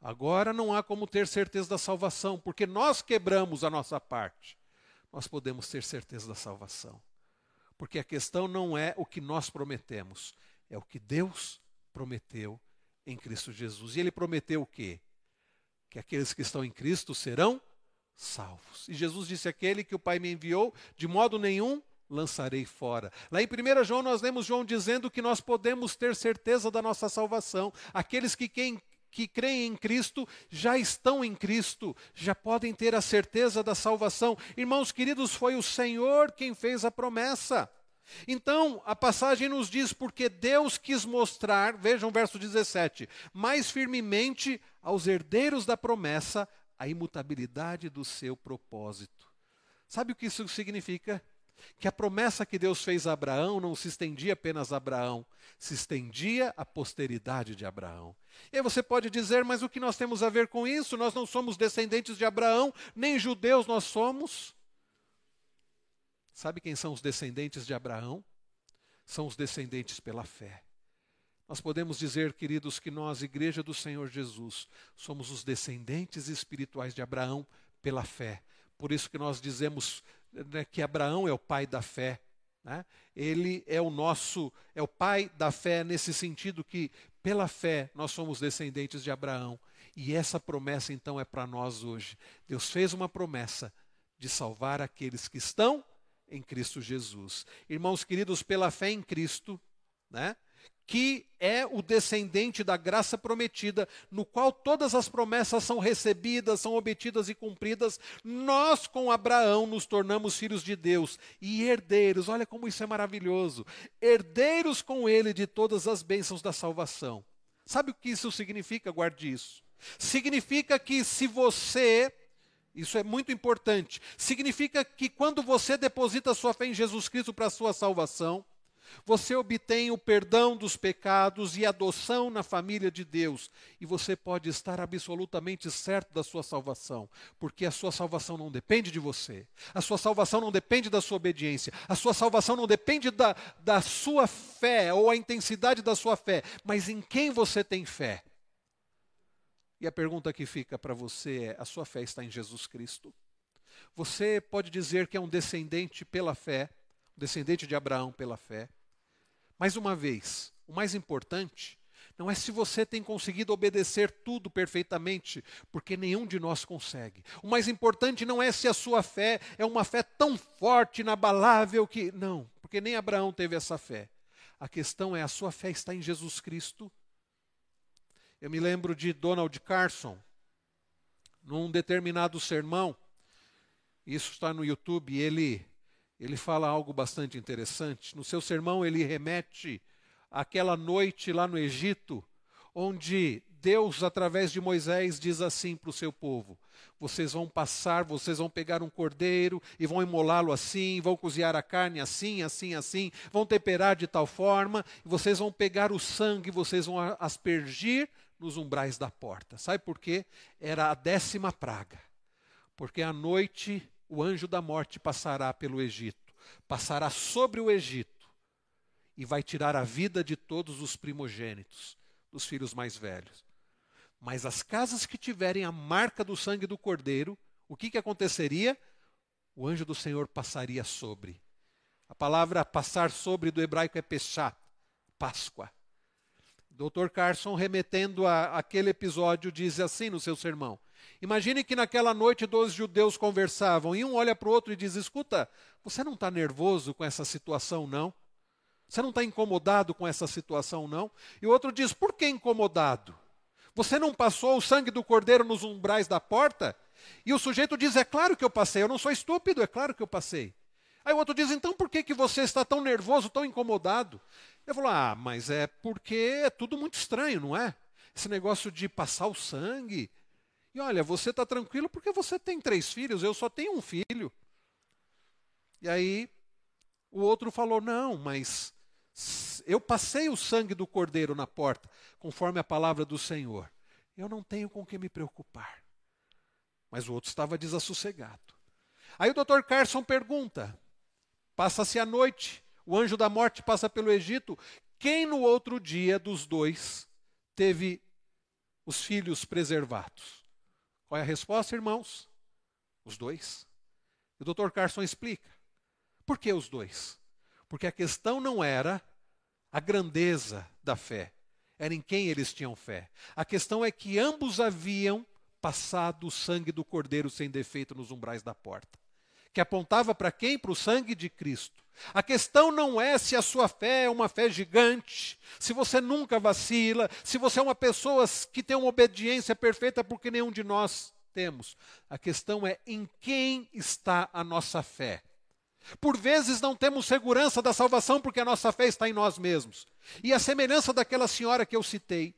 agora não há como ter certeza da salvação, porque nós quebramos a nossa parte. Nós podemos ter certeza da salvação. Porque a questão não é o que nós prometemos, é o que Deus prometeu em Cristo Jesus. E ele prometeu o quê? Que aqueles que estão em Cristo serão salvos. E Jesus disse: Aquele que o Pai me enviou, de modo nenhum lançarei fora. Lá em 1 João, nós lemos João dizendo que nós podemos ter certeza da nossa salvação. Aqueles que, quem, que creem em Cristo já estão em Cristo, já podem ter a certeza da salvação. Irmãos queridos, foi o Senhor quem fez a promessa. Então, a passagem nos diz porque Deus quis mostrar, vejam o verso 17, mais firmemente aos herdeiros da promessa a imutabilidade do seu propósito. Sabe o que isso significa? Que a promessa que Deus fez a Abraão não se estendia apenas a Abraão, se estendia à posteridade de Abraão. E aí você pode dizer, mas o que nós temos a ver com isso? Nós não somos descendentes de Abraão, nem judeus nós somos. Sabe quem são os descendentes de Abraão? São os descendentes pela fé. Nós podemos dizer, queridos, que nós, Igreja do Senhor Jesus, somos os descendentes espirituais de Abraão pela fé. Por isso que nós dizemos né, que Abraão é o pai da fé. Né? Ele é o nosso, é o pai da fé nesse sentido que, pela fé, nós somos descendentes de Abraão. E essa promessa, então, é para nós hoje. Deus fez uma promessa de salvar aqueles que estão em Cristo Jesus. Irmãos queridos, pela fé em Cristo, né? Que é o descendente da graça prometida, no qual todas as promessas são recebidas, são obtidas e cumpridas, nós com Abraão nos tornamos filhos de Deus e herdeiros. Olha como isso é maravilhoso! Herdeiros com ele de todas as bênçãos da salvação. Sabe o que isso significa? Guarde isso. Significa que se você isso é muito importante. Significa que quando você deposita sua fé em Jesus Cristo para a sua salvação, você obtém o perdão dos pecados e adoção na família de Deus. E você pode estar absolutamente certo da sua salvação, porque a sua salvação não depende de você, a sua salvação não depende da sua obediência, a sua salvação não depende da, da sua fé ou a intensidade da sua fé, mas em quem você tem fé. E a pergunta que fica para você é: a sua fé está em Jesus Cristo? Você pode dizer que é um descendente pela fé, descendente de Abraão pela fé. Mais uma vez, o mais importante não é se você tem conseguido obedecer tudo perfeitamente, porque nenhum de nós consegue. O mais importante não é se a sua fé é uma fé tão forte, inabalável que. Não, porque nem Abraão teve essa fé. A questão é: a sua fé está em Jesus Cristo eu me lembro de Donald Carson, num determinado sermão, isso está no YouTube, ele, ele fala algo bastante interessante. No seu sermão, ele remete àquela noite lá no Egito, onde Deus, através de Moisés, diz assim para o seu povo: vocês vão passar, vocês vão pegar um cordeiro e vão imolá-lo assim, vão cozinhar a carne assim, assim, assim, vão temperar de tal forma, e vocês vão pegar o sangue, vocês vão aspergir nos umbrais da porta. Sabe por quê? Era a décima praga. Porque à noite o anjo da morte passará pelo Egito, passará sobre o Egito e vai tirar a vida de todos os primogênitos, dos filhos mais velhos. Mas as casas que tiverem a marca do sangue do cordeiro, o que, que aconteceria? O anjo do Senhor passaria sobre. A palavra passar sobre do hebraico é pechá, Páscoa. Dr. Carson, remetendo a aquele episódio, diz assim no seu sermão: Imagine que naquela noite dois judeus conversavam e um olha para o outro e diz: Escuta, você não está nervoso com essa situação, não? Você não está incomodado com essa situação, não? E o outro diz: Por que incomodado? Você não passou o sangue do cordeiro nos umbrais da porta? E o sujeito diz: É claro que eu passei, eu não sou estúpido, é claro que eu passei. Aí o outro diz: então por que, que você está tão nervoso, tão incomodado? Eu falo: ah, mas é porque é tudo muito estranho, não é? Esse negócio de passar o sangue. E olha, você está tranquilo porque você tem três filhos, eu só tenho um filho. E aí o outro falou: não, mas eu passei o sangue do cordeiro na porta, conforme a palavra do Senhor. Eu não tenho com que me preocupar. Mas o outro estava desassossegado. Aí o doutor Carson pergunta: passa-se a noite, o anjo da morte passa pelo Egito. Quem no outro dia dos dois teve os filhos preservados? Qual é a resposta, irmãos? Os dois. E o doutor Carson explica. Por que os dois? Porque a questão não era a grandeza da fé, era em quem eles tinham fé. A questão é que ambos haviam passado o sangue do cordeiro sem defeito nos umbrais da porta. Que apontava para quem? Para o sangue de Cristo. A questão não é se a sua fé é uma fé gigante, se você nunca vacila, se você é uma pessoa que tem uma obediência perfeita, porque nenhum de nós temos. A questão é em quem está a nossa fé. Por vezes não temos segurança da salvação porque a nossa fé está em nós mesmos. E a semelhança daquela senhora que eu citei,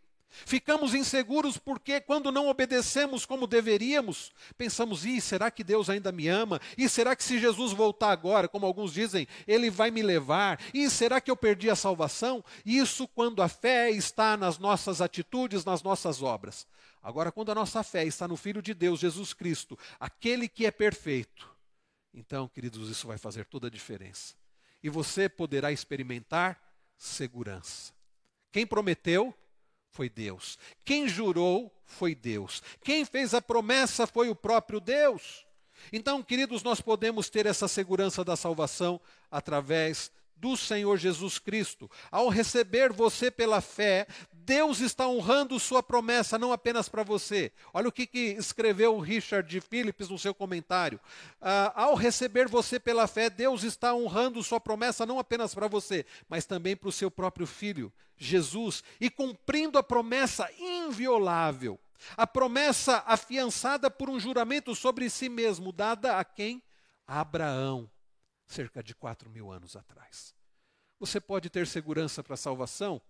ficamos inseguros porque quando não obedecemos como deveríamos, pensamos: "E será que Deus ainda me ama? E será que se Jesus voltar agora, como alguns dizem, ele vai me levar? E será que eu perdi a salvação?" Isso quando a fé está nas nossas atitudes, nas nossas obras. Agora quando a nossa fé está no filho de Deus, Jesus Cristo, aquele que é perfeito, então, queridos, isso vai fazer toda a diferença. E você poderá experimentar segurança. Quem prometeu foi Deus. Quem jurou foi Deus. Quem fez a promessa foi o próprio Deus. Então, queridos, nós podemos ter essa segurança da salvação através do Senhor Jesus Cristo. Ao receber você pela fé, Deus está honrando sua promessa, não apenas para você. Olha o que, que escreveu Richard Phillips no seu comentário. Ah, ao receber você pela fé, Deus está honrando sua promessa não apenas para você, mas também para o seu próprio filho, Jesus, e cumprindo a promessa inviolável. A promessa afiançada por um juramento sobre si mesmo, dada a quem? A Abraão, cerca de quatro mil anos atrás. Você pode ter segurança para a salvação?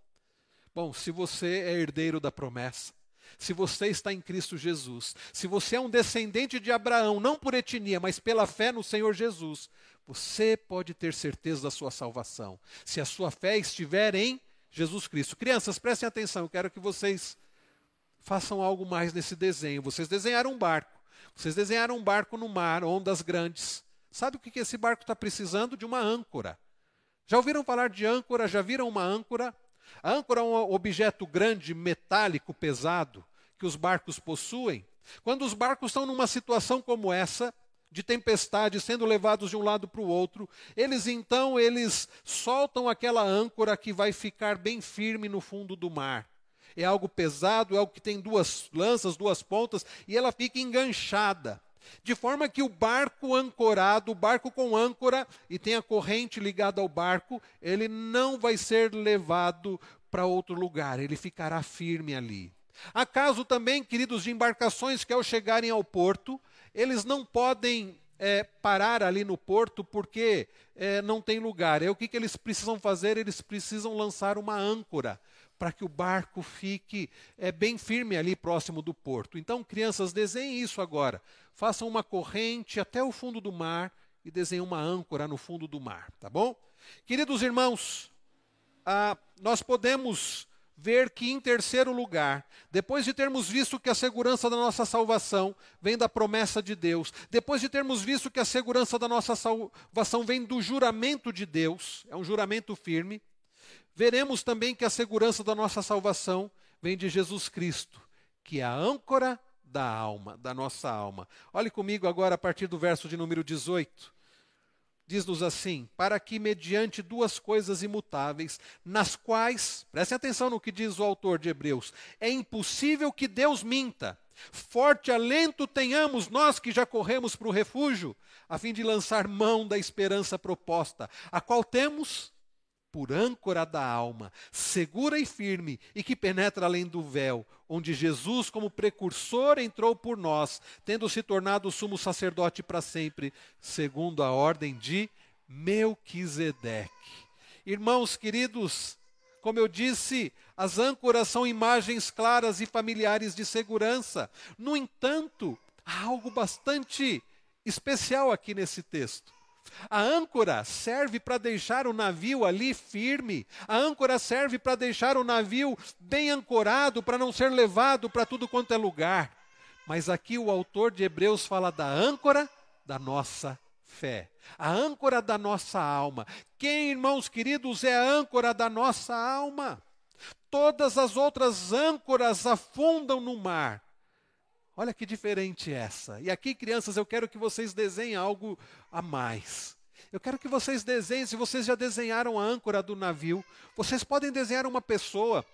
Bom, se você é herdeiro da promessa, se você está em Cristo Jesus, se você é um descendente de Abraão, não por etnia, mas pela fé no Senhor Jesus, você pode ter certeza da sua salvação, se a sua fé estiver em Jesus Cristo. Crianças, prestem atenção, eu quero que vocês façam algo mais nesse desenho. Vocês desenharam um barco, vocês desenharam um barco no mar, ondas grandes. Sabe o que esse barco está precisando? De uma âncora. Já ouviram falar de âncora? Já viram uma âncora? A âncora é um objeto grande, metálico, pesado, que os barcos possuem. Quando os barcos estão numa situação como essa, de tempestade, sendo levados de um lado para o outro, eles então eles soltam aquela âncora que vai ficar bem firme no fundo do mar. É algo pesado, é algo que tem duas lanças, duas pontas, e ela fica enganchada. De forma que o barco ancorado, o barco com âncora e tem a corrente ligada ao barco, ele não vai ser levado para outro lugar, ele ficará firme ali. Há caso também, queridos, de embarcações que ao chegarem ao porto, eles não podem é, parar ali no porto porque é, não tem lugar. É o que, que eles precisam fazer? Eles precisam lançar uma âncora para que o barco fique é, bem firme ali próximo do porto. Então, crianças, desenhem isso agora. Façam uma corrente até o fundo do mar e desenhem uma âncora no fundo do mar, tá bom? Queridos irmãos, ah, nós podemos ver que, em terceiro lugar, depois de termos visto que a segurança da nossa salvação vem da promessa de Deus, depois de termos visto que a segurança da nossa salvação vem do juramento de Deus, é um juramento firme, veremos também que a segurança da nossa salvação vem de Jesus Cristo, que é a âncora da alma, da nossa alma. Olhe comigo agora a partir do verso de número 18. Diz-nos assim: para que, mediante duas coisas imutáveis, nas quais, prestem atenção no que diz o autor de Hebreus, é impossível que Deus minta. Forte alento tenhamos nós que já corremos para o refúgio, a fim de lançar mão da esperança proposta, a qual temos por âncora da alma, segura e firme, e que penetra além do véu, onde Jesus, como precursor, entrou por nós, tendo se tornado sumo sacerdote para sempre, segundo a ordem de Melquisedeque. Irmãos queridos, como eu disse, as âncoras são imagens claras e familiares de segurança. No entanto, há algo bastante especial aqui nesse texto. A âncora serve para deixar o navio ali firme. A âncora serve para deixar o navio bem ancorado, para não ser levado para tudo quanto é lugar. Mas aqui o autor de Hebreus fala da âncora da nossa fé, a âncora da nossa alma. Quem, irmãos queridos, é a âncora da nossa alma? Todas as outras âncoras afundam no mar. Olha que diferente essa. E aqui, crianças, eu quero que vocês desenhem algo a mais. Eu quero que vocês desenhem, se vocês já desenharam a âncora do navio, vocês podem desenhar uma pessoa.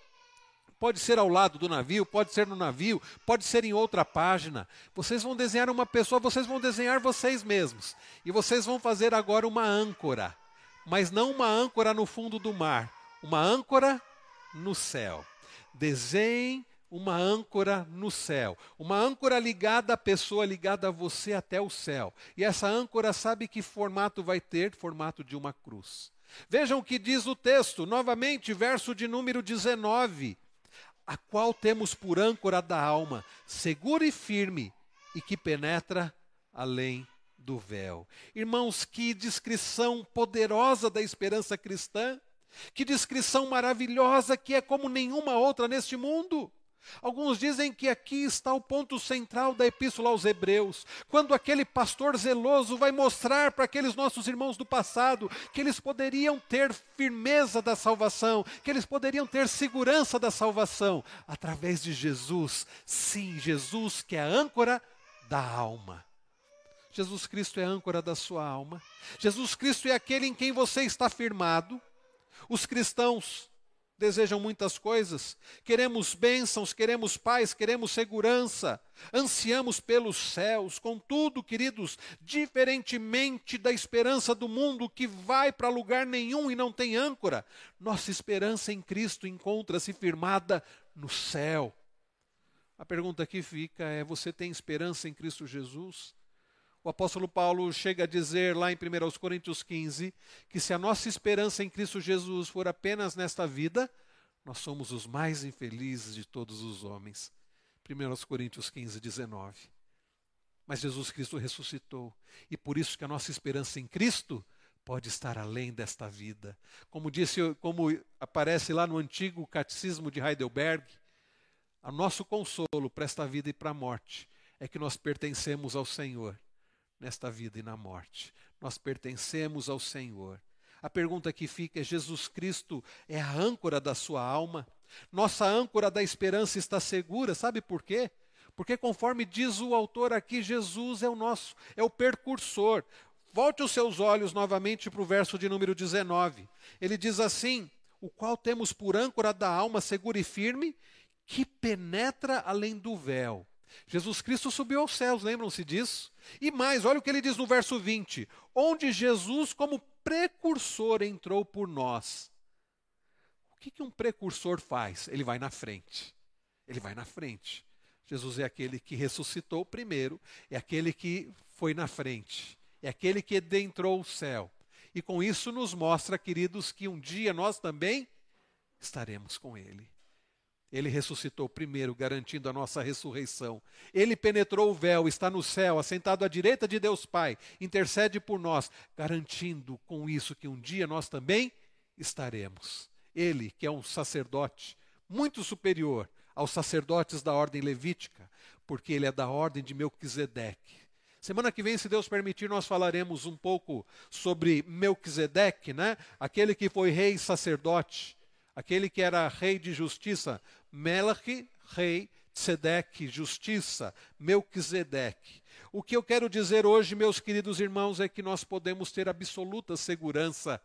Pode ser ao lado do navio, pode ser no navio, pode ser em outra página. Vocês vão desenhar uma pessoa, vocês vão desenhar vocês mesmos. E vocês vão fazer agora uma âncora. Mas não uma âncora no fundo do mar, uma âncora no céu. Desenhem uma âncora no céu, uma âncora ligada à pessoa, ligada a você até o céu. E essa âncora sabe que formato vai ter? Formato de uma cruz. Vejam o que diz o texto, novamente, verso de número 19: A qual temos por âncora da alma, segura e firme, e que penetra além do véu. Irmãos, que descrição poderosa da esperança cristã, que descrição maravilhosa que é como nenhuma outra neste mundo. Alguns dizem que aqui está o ponto central da epístola aos Hebreus, quando aquele pastor zeloso vai mostrar para aqueles nossos irmãos do passado que eles poderiam ter firmeza da salvação, que eles poderiam ter segurança da salvação através de Jesus. Sim, Jesus que é a âncora da alma. Jesus Cristo é a âncora da sua alma. Jesus Cristo é aquele em quem você está firmado. Os cristãos desejam muitas coisas, queremos bênçãos, queremos paz, queremos segurança, ansiamos pelos céus, contudo, queridos, diferentemente da esperança do mundo que vai para lugar nenhum e não tem âncora, nossa esperança em Cristo encontra-se firmada no céu. A pergunta que fica é: você tem esperança em Cristo Jesus? O apóstolo Paulo chega a dizer lá em 1 Coríntios 15 que se a nossa esperança em Cristo Jesus for apenas nesta vida, nós somos os mais infelizes de todos os homens. 1 Coríntios 15, 19. Mas Jesus Cristo ressuscitou, e por isso que a nossa esperança em Cristo pode estar além desta vida. Como disse, como aparece lá no antigo catecismo de Heidelberg, o nosso consolo para esta vida e para a morte é que nós pertencemos ao Senhor nesta vida e na morte. Nós pertencemos ao Senhor. A pergunta que fica é: Jesus Cristo é a âncora da sua alma? Nossa âncora da esperança está segura, sabe por quê? Porque conforme diz o autor aqui, Jesus é o nosso, é o percursor. Volte os seus olhos novamente para o verso de número 19. Ele diz assim: O qual temos por âncora da alma segura e firme, que penetra além do véu Jesus Cristo subiu aos céus, lembram-se disso? E mais, olha o que ele diz no verso 20: onde Jesus, como precursor, entrou por nós. O que, que um precursor faz? Ele vai na frente. Ele vai na frente. Jesus é aquele que ressuscitou primeiro, é aquele que foi na frente, é aquele que adentrou o céu. E com isso nos mostra, queridos, que um dia nós também estaremos com Ele. Ele ressuscitou primeiro, garantindo a nossa ressurreição. Ele penetrou o véu, está no céu, assentado à direita de Deus Pai, intercede por nós, garantindo com isso que um dia nós também estaremos. Ele, que é um sacerdote muito superior aos sacerdotes da ordem levítica, porque ele é da ordem de Melquisedeque. Semana que vem, se Deus permitir, nós falaremos um pouco sobre Melquisedeque, né? Aquele que foi rei e sacerdote, aquele que era rei de justiça, Melech, rei, Tzedek, justiça, Melquisedeque. O que eu quero dizer hoje, meus queridos irmãos, é que nós podemos ter absoluta segurança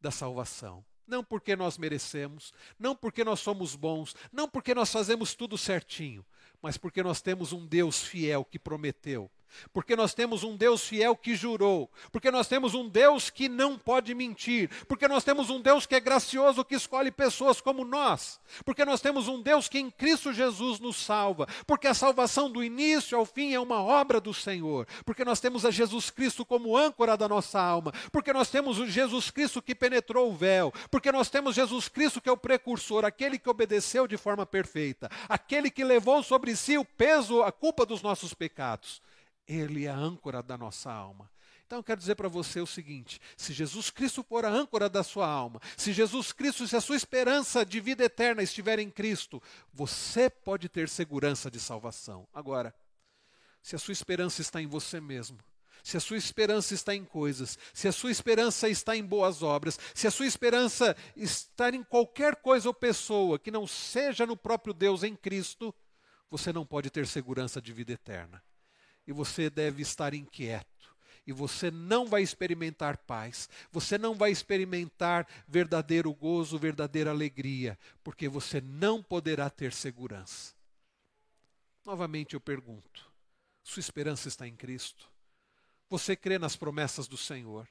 da salvação. Não porque nós merecemos, não porque nós somos bons, não porque nós fazemos tudo certinho, mas porque nós temos um Deus fiel que prometeu porque nós temos um Deus fiel que jurou, porque nós temos um Deus que não pode mentir, porque nós temos um Deus que é gracioso, que escolhe pessoas como nós, porque nós temos um Deus que em Cristo Jesus nos salva, porque a salvação do início ao fim é uma obra do Senhor, porque nós temos a Jesus Cristo como âncora da nossa alma, porque nós temos o Jesus Cristo que penetrou o véu, porque nós temos Jesus Cristo que é o precursor, aquele que obedeceu de forma perfeita, aquele que levou sobre si o peso, a culpa dos nossos pecados. Ele é a âncora da nossa alma. Então eu quero dizer para você o seguinte: se Jesus Cristo for a âncora da sua alma, se Jesus Cristo, se a sua esperança de vida eterna estiver em Cristo, você pode ter segurança de salvação. Agora, se a sua esperança está em você mesmo, se a sua esperança está em coisas, se a sua esperança está em boas obras, se a sua esperança está em qualquer coisa ou pessoa que não seja no próprio Deus em Cristo, você não pode ter segurança de vida eterna e você deve estar inquieto. E você não vai experimentar paz, você não vai experimentar verdadeiro gozo, verdadeira alegria, porque você não poderá ter segurança. Novamente eu pergunto: sua esperança está em Cristo? Você crê nas promessas do Senhor?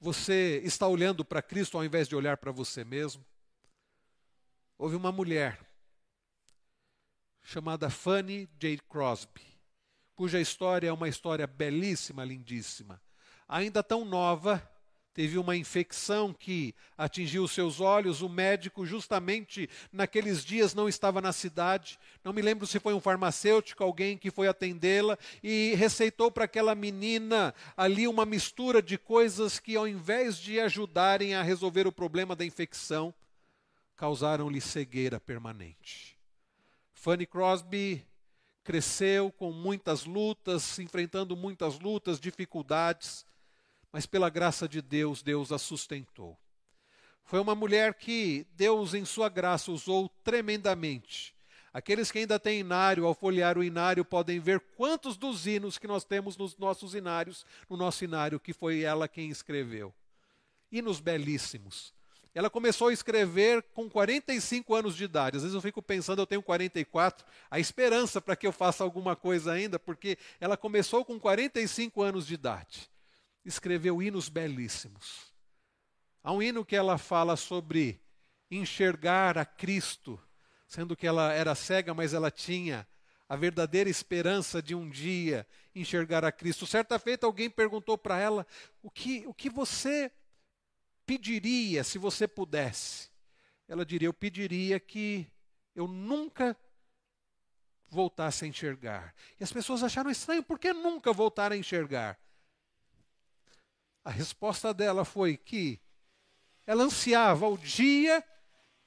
Você está olhando para Cristo ao invés de olhar para você mesmo? Houve uma mulher chamada Fanny J. Crosby cuja história é uma história belíssima, lindíssima. Ainda tão nova, teve uma infecção que atingiu seus olhos. O médico, justamente naqueles dias, não estava na cidade. Não me lembro se foi um farmacêutico, alguém que foi atendê-la e receitou para aquela menina ali uma mistura de coisas que, ao invés de ajudarem a resolver o problema da infecção, causaram-lhe cegueira permanente. Fanny Crosby cresceu com muitas lutas, enfrentando muitas lutas, dificuldades, mas pela graça de Deus, Deus a sustentou. Foi uma mulher que Deus, em sua graça, usou tremendamente. Aqueles que ainda têm inário, ao folhear o inário, podem ver quantos dos hinos que nós temos nos nossos inários, no nosso inário, que foi ela quem escreveu. Hinos belíssimos. Ela começou a escrever com 45 anos de idade. Às vezes eu fico pensando, eu tenho 44, a esperança para que eu faça alguma coisa ainda, porque ela começou com 45 anos de idade. Escreveu hinos belíssimos. Há um hino que ela fala sobre enxergar a Cristo, sendo que ela era cega, mas ela tinha a verdadeira esperança de um dia enxergar a Cristo. Certa feita alguém perguntou para ela: o que, o que você pediria se você pudesse? Ela diria: Eu pediria que eu nunca voltasse a enxergar. E as pessoas acharam estranho, por que nunca voltar a enxergar? A resposta dela foi que ela ansiava o dia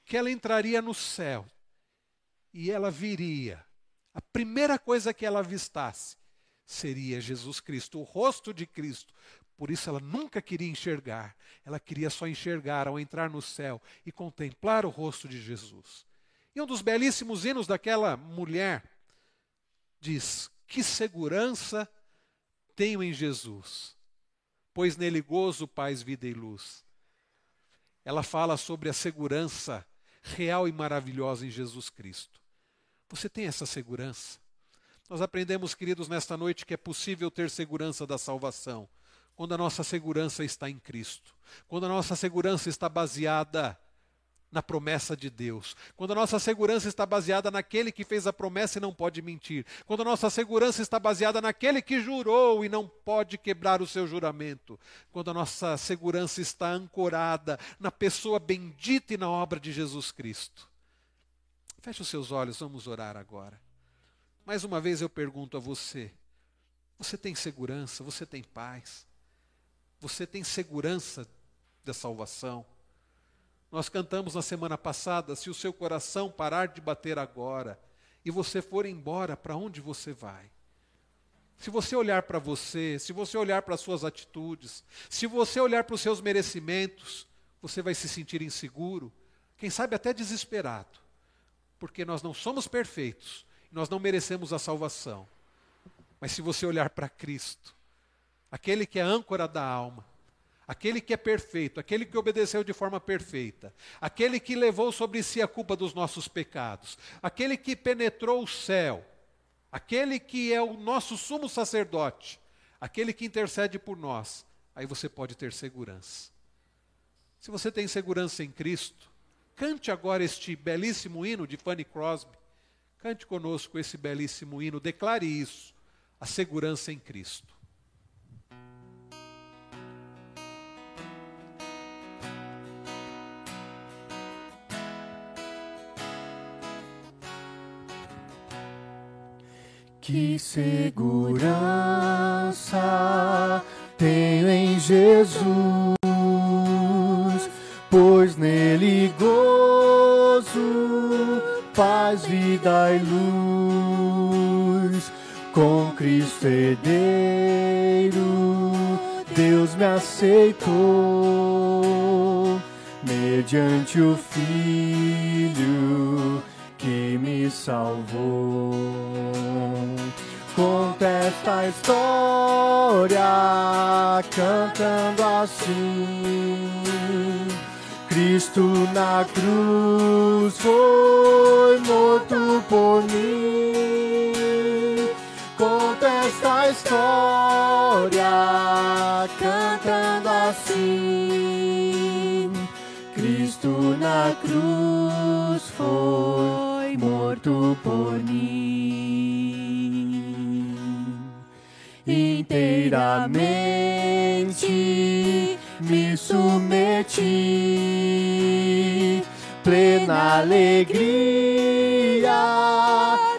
que ela entraria no céu e ela viria. A primeira coisa que ela avistasse seria Jesus Cristo, o rosto de Cristo, por isso ela nunca queria enxergar, ela queria só enxergar ao entrar no céu e contemplar o rosto de Jesus. E um dos belíssimos hinos daquela mulher diz: Que segurança tenho em Jesus, pois nele gozo, paz, vida e luz. Ela fala sobre a segurança real e maravilhosa em Jesus Cristo. Você tem essa segurança? Nós aprendemos, queridos, nesta noite que é possível ter segurança da salvação quando a nossa segurança está em Cristo, quando a nossa segurança está baseada na promessa de Deus, quando a nossa segurança está baseada naquele que fez a promessa e não pode mentir, quando a nossa segurança está baseada naquele que jurou e não pode quebrar o seu juramento, quando a nossa segurança está ancorada na pessoa bendita e na obra de Jesus Cristo. Feche os seus olhos, vamos orar agora. Mais uma vez eu pergunto a você: você tem segurança? Você tem paz? Você tem segurança da salvação? Nós cantamos na semana passada: se o seu coração parar de bater agora e você for embora, para onde você vai? Se você olhar para você, se você olhar para as suas atitudes, se você olhar para os seus merecimentos, você vai se sentir inseguro, quem sabe até desesperado, porque nós não somos perfeitos, nós não merecemos a salvação. Mas se você olhar para Cristo, aquele que é âncora da alma, aquele que é perfeito, aquele que obedeceu de forma perfeita, aquele que levou sobre si a culpa dos nossos pecados, aquele que penetrou o céu. Aquele que é o nosso sumo sacerdote, aquele que intercede por nós, aí você pode ter segurança. Se você tem segurança em Cristo, cante agora este belíssimo hino de Fanny Crosby. Cante conosco esse belíssimo hino, declare isso, a segurança em Cristo. Que segurança tenho em Jesus, pois nele gozo, paz, vida e luz. Com Cristo herdeiro, Deus me aceitou, mediante o Filho que me salvou. Conta esta história cantando assim. Cristo na cruz foi morto por mim. Conta esta história cantando assim. Cristo na cruz foi morto por mim. Inteiramente me submeti, plena alegria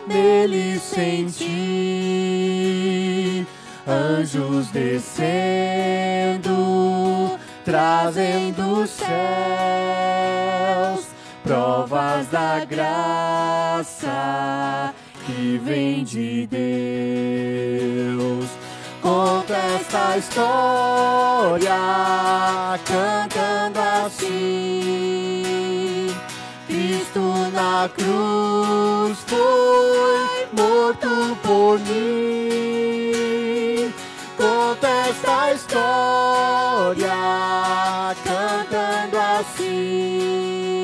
nele senti. Anjos descendo, trazendo os céus provas da graça vem de Deus. Conta esta história cantando assim. Cristo na cruz foi morto por mim. Conta esta história cantando assim.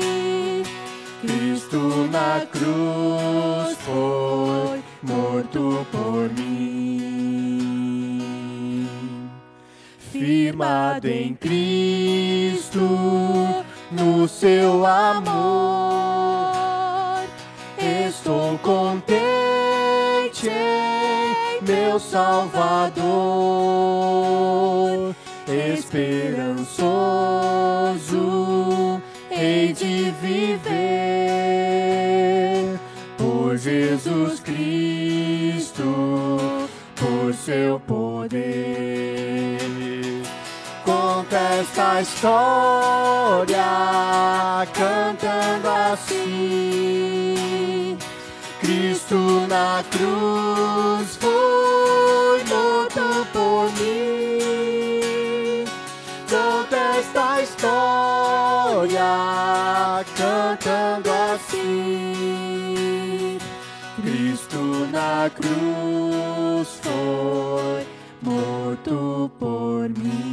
Cristo na cruz foi morto por mim. Firmado em Cristo, no seu amor, estou contente meu Salvador, esperançoso esta história cantando assim. Cristo na cruz foi morto por mim. Conta esta história cantando assim. Cristo na cruz foi morto por mim.